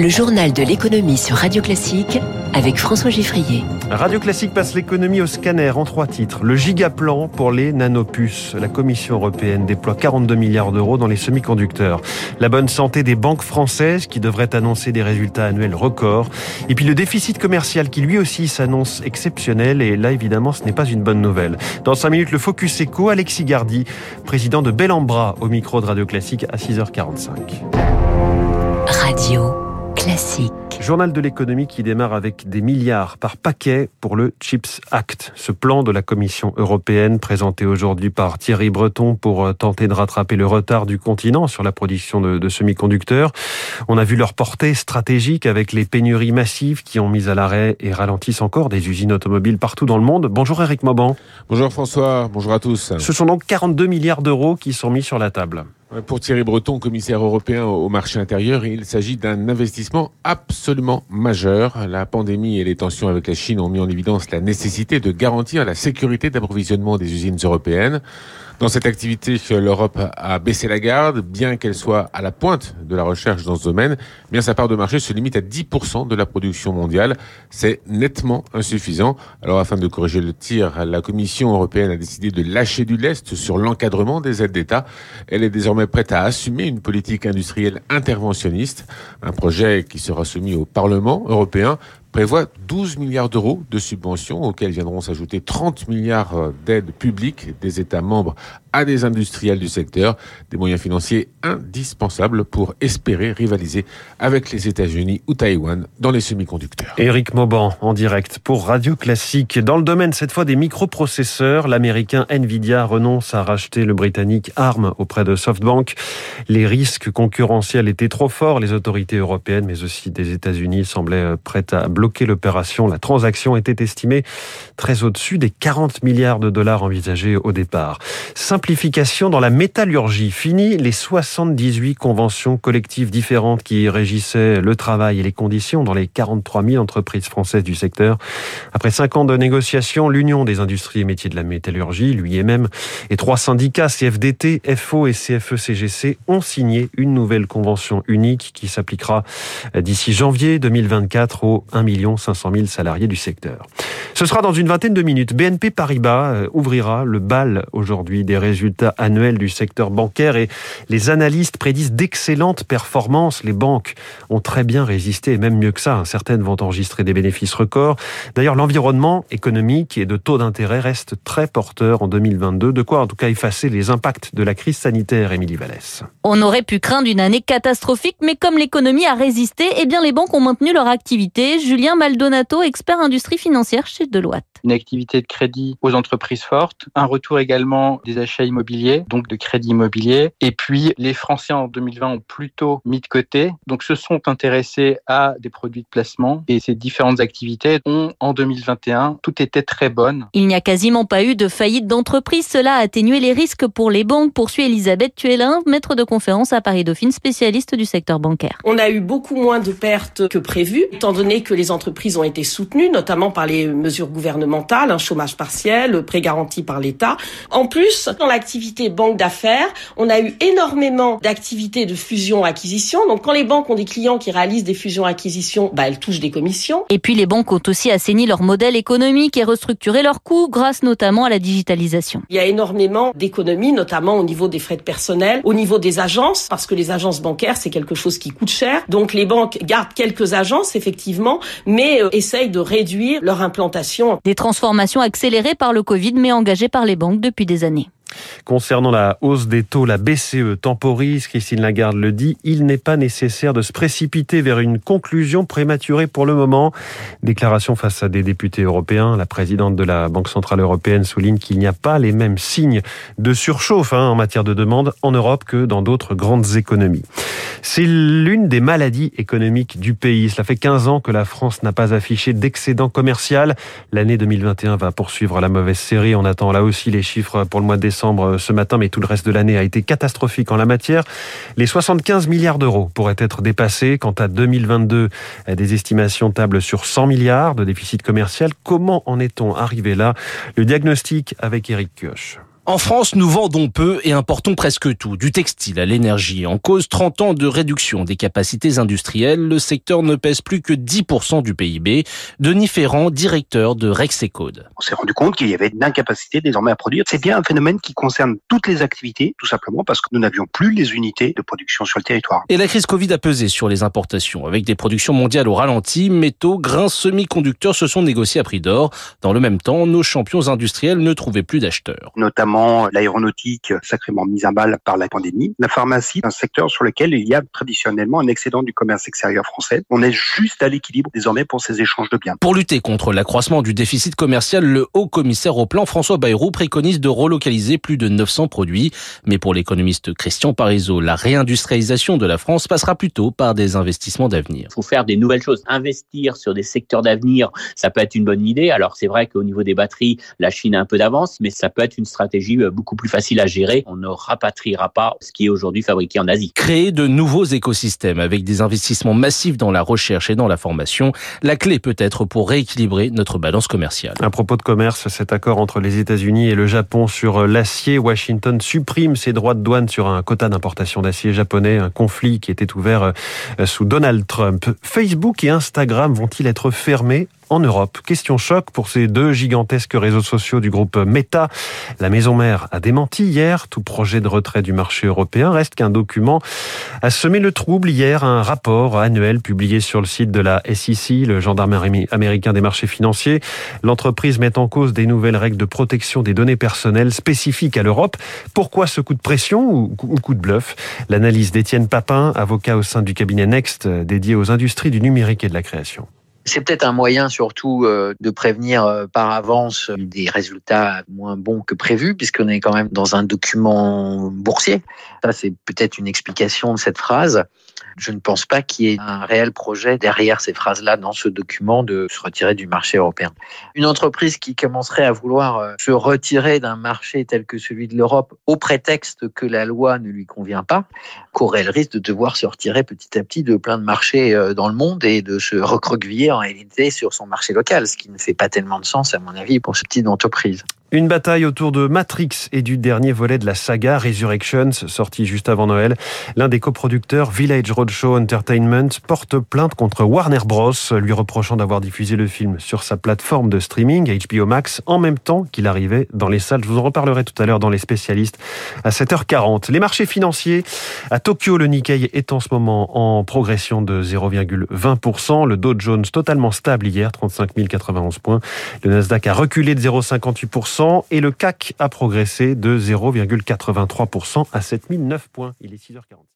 Le journal de l'économie sur Radio Classique avec François Giffrier. Radio Classique passe l'économie au scanner en trois titres. Le gigaplan pour les nanopuces. La Commission européenne déploie 42 milliards d'euros dans les semi-conducteurs. La bonne santé des banques françaises qui devraient annoncer des résultats annuels records. Et puis le déficit commercial qui lui aussi s'annonce exceptionnel. Et là, évidemment, ce n'est pas une bonne nouvelle. Dans cinq minutes, le Focus Eco, Alexis Gardi, président de Bellambra, au micro de Radio Classique à 6h45. Radio classique. Journal de l'économie qui démarre avec des milliards par paquet pour le Chips Act, ce plan de la Commission européenne présenté aujourd'hui par Thierry Breton pour euh, tenter de rattraper le retard du continent sur la production de, de semi-conducteurs. On a vu leur portée stratégique avec les pénuries massives qui ont mis à l'arrêt et ralentissent encore des usines automobiles partout dans le monde. Bonjour Eric Mauban. Bonjour François, bonjour à tous. Ce sont donc 42 milliards d'euros qui sont mis sur la table. Pour Thierry Breton, commissaire européen au marché intérieur, il s'agit d'un investissement absolument majeur. La pandémie et les tensions avec la Chine ont mis en évidence la nécessité de garantir la sécurité d'approvisionnement des usines européennes. Dans cette activité, l'Europe a baissé la garde, bien qu'elle soit à la pointe de la recherche dans ce domaine. Bien sa part de marché se limite à 10% de la production mondiale. C'est nettement insuffisant. Alors, afin de corriger le tir, la Commission européenne a décidé de lâcher du lest sur l'encadrement des aides d'État. Elle est désormais prête à assumer une politique industrielle interventionniste, un projet qui sera soumis au Parlement européen prévoit 12 milliards d'euros de subventions auxquelles viendront s'ajouter 30 milliards euh, d'aides publiques des États membres à des industriels du secteur, des moyens financiers indispensables pour espérer rivaliser avec les États-Unis ou Taïwan dans les semi-conducteurs. Éric Mauban en direct pour Radio Classique. Dans le domaine cette fois des microprocesseurs, l'américain Nvidia renonce à racheter le britannique ARM auprès de SoftBank. Les risques concurrentiels étaient trop forts. Les autorités européennes mais aussi des États-Unis semblaient prêtes à bloquer l'opération. La transaction était estimée très au-dessus des 40 milliards de dollars envisagés au départ. Simplification dans la métallurgie. Fini les 78 conventions collectives différentes qui régissaient le travail et les conditions dans les 43 000 entreprises françaises du secteur. Après cinq ans de négociations, l'Union des industries et métiers de la métallurgie, l'UIMM, et trois syndicats, CFDT, FO et CFE-CGC, ont signé une nouvelle convention unique qui s'appliquera d'ici janvier 2024 aux 1 500 000 salariés du secteur. Ce sera dans une vingtaine de minutes. BNP Paribas euh, ouvrira le bal aujourd'hui des résultats annuels du secteur bancaire et les analystes prédisent d'excellentes performances. Les banques ont très bien résisté et même mieux que ça. Certaines vont enregistrer des bénéfices records. D'ailleurs, l'environnement économique et de taux d'intérêt reste très porteur en 2022. De quoi en tout cas effacer les impacts de la crise sanitaire, Émilie Vallès. On aurait pu craindre une année catastrophique, mais comme l'économie a résisté, eh bien les banques ont maintenu leur activité. Julien Maldonato, expert industrie financière chez Deloitte. Une activité de crédit aux entreprises fortes, un retour également des achats immobiliers, donc de crédit immobilier. Et puis, les Français en 2020 ont plutôt mis de côté, donc se sont intéressés à des produits de placement. Et ces différentes activités ont, en 2021, tout était très bonne. Il n'y a quasiment pas eu de faillite d'entreprise. Cela a atténué les risques pour les banques, poursuit Elisabeth Tuelin, maître de conférence à Paris Dauphine, spécialiste du secteur bancaire. On a eu beaucoup moins de pertes que prévu, étant donné que les entreprises ont été soutenues, notamment par les mesures gouvernementales, un chômage partiel, prêt garanti par l'État. En plus, dans l'activité banque d'affaires, on a eu énormément d'activités de fusion-acquisition. Donc quand les banques ont des clients qui réalisent des fusions-acquisitions, bah, elles touchent des commissions. Et puis les banques ont aussi assaini leur modèle économique et restructuré leurs coûts grâce notamment à la digitalisation. Il y a énormément d'économies, notamment au niveau des frais de personnel, au niveau des agences, parce que les agences bancaires, c'est quelque chose qui coûte cher. Donc les banques gardent quelques agences, effectivement, mais euh, essayent de réduire leur implantation. Des transformations accélérées par le Covid, mais engagées par les banques depuis des années. Concernant la hausse des taux, la BCE temporise, Christine Lagarde le dit, il n'est pas nécessaire de se précipiter vers une conclusion prématurée pour le moment. Déclaration face à des députés européens. La présidente de la Banque Centrale Européenne souligne qu'il n'y a pas les mêmes signes de surchauffe hein, en matière de demande en Europe que dans d'autres grandes économies. C'est l'une des maladies économiques du pays. Cela fait 15 ans que la France n'a pas affiché d'excédent commercial. L'année 2021 va poursuivre la mauvaise série. On attend là aussi les chiffres pour le mois de décembre euh, ce matin, mais tout le reste de l'année a été catastrophique en la matière. Les 75 milliards d'euros pourraient être dépassés. Quant à 2022, euh, des estimations tablent sur 100 milliards de déficit commercial. Comment en est-on arrivé là? Le diagnostic avec Eric Kioch. En France, nous vendons peu et importons presque tout, du textile à l'énergie. En cause 30 ans de réduction des capacités industrielles, le secteur ne pèse plus que 10% du PIB. Denis Ferrand, directeur de Rexecode. On s'est rendu compte qu'il y avait une incapacité désormais à produire. C'est bien un phénomène qui concerne toutes les activités, tout simplement parce que nous n'avions plus les unités de production sur le territoire. Et la crise Covid a pesé sur les importations. Avec des productions mondiales au ralenti, métaux, grains, semi-conducteurs se sont négociés à prix d'or. Dans le même temps, nos champions industriels ne trouvaient plus d'acheteurs. Notamment l'aéronautique sacrément mise à mal par la pandémie, la pharmacie, un secteur sur lequel il y a traditionnellement un excédent du commerce extérieur français. On est juste à l'équilibre désormais pour ces échanges de biens. Pour lutter contre l'accroissement du déficit commercial, le haut commissaire au plan François Bayrou préconise de relocaliser plus de 900 produits. Mais pour l'économiste Christian Parizeau, la réindustrialisation de la France passera plutôt par des investissements d'avenir. Il faut faire des nouvelles choses. Investir sur des secteurs d'avenir, ça peut être une bonne idée. Alors c'est vrai qu'au niveau des batteries, la Chine a un peu d'avance, mais ça peut être une stratégie euh, beaucoup plus facile à gérer. On ne rapatriera pas ce qui est aujourd'hui fabriqué en Asie. Créer de nouveaux écosystèmes avec des investissements massifs dans la recherche et dans la formation, la clé peut être pour rééquilibrer notre balance commerciale. À propos de commerce, cet accord entre les États-Unis et le Japon sur l'acier, Washington supprime ses droits de douane sur un quota d'importation d'acier japonais, un conflit qui était ouvert euh, sous Donald Trump. Facebook et Instagram vont-ils être fermés en Europe. Question choc pour ces deux gigantesques réseaux sociaux du groupe Meta. La maison mère a démenti hier. Tout projet de retrait du marché européen reste qu'un document a semé le trouble hier. Un rapport annuel publié sur le site de la SEC, le gendarme américain des marchés financiers. L'entreprise met en cause des nouvelles règles de protection des données personnelles spécifiques à l'Europe. Pourquoi ce coup de pression ou coup de bluff? L'analyse d'Étienne Papin, avocat au sein du cabinet Next dédié aux industries du numérique et de la création. C'est peut-être un moyen surtout euh, de prévenir euh, par avance des résultats moins bons que prévus, puisqu'on est quand même dans un document boursier. Ça, c'est peut-être une explication de cette phrase. Je ne pense pas qu'il y ait un réel projet derrière ces phrases-là dans ce document de se retirer du marché européen. Une entreprise qui commencerait à vouloir euh, se retirer d'un marché tel que celui de l'Europe au prétexte que la loi ne lui convient pas, courait le risque de devoir se retirer petit à petit de plein de marchés dans le monde et de se recroqueviller réalité sur son marché local, ce qui ne fait pas tellement de sens, à mon avis, pour ce type d'entreprise. Une bataille autour de Matrix et du dernier volet de la saga Resurrections, sorti juste avant Noël. L'un des coproducteurs, Village Roadshow Entertainment, porte plainte contre Warner Bros, lui reprochant d'avoir diffusé le film sur sa plateforme de streaming, HBO Max, en même temps qu'il arrivait dans les salles. Je vous en reparlerai tout à l'heure dans les spécialistes à 7h40. Les marchés financiers. À Tokyo, le Nikkei est en ce moment en progression de 0,20%. Le Dow Jones totalement stable hier, 35 091 points. Le Nasdaq a reculé de 0,58% et le CAC a progressé de 0,83% à 7009 points. Il est 6h40.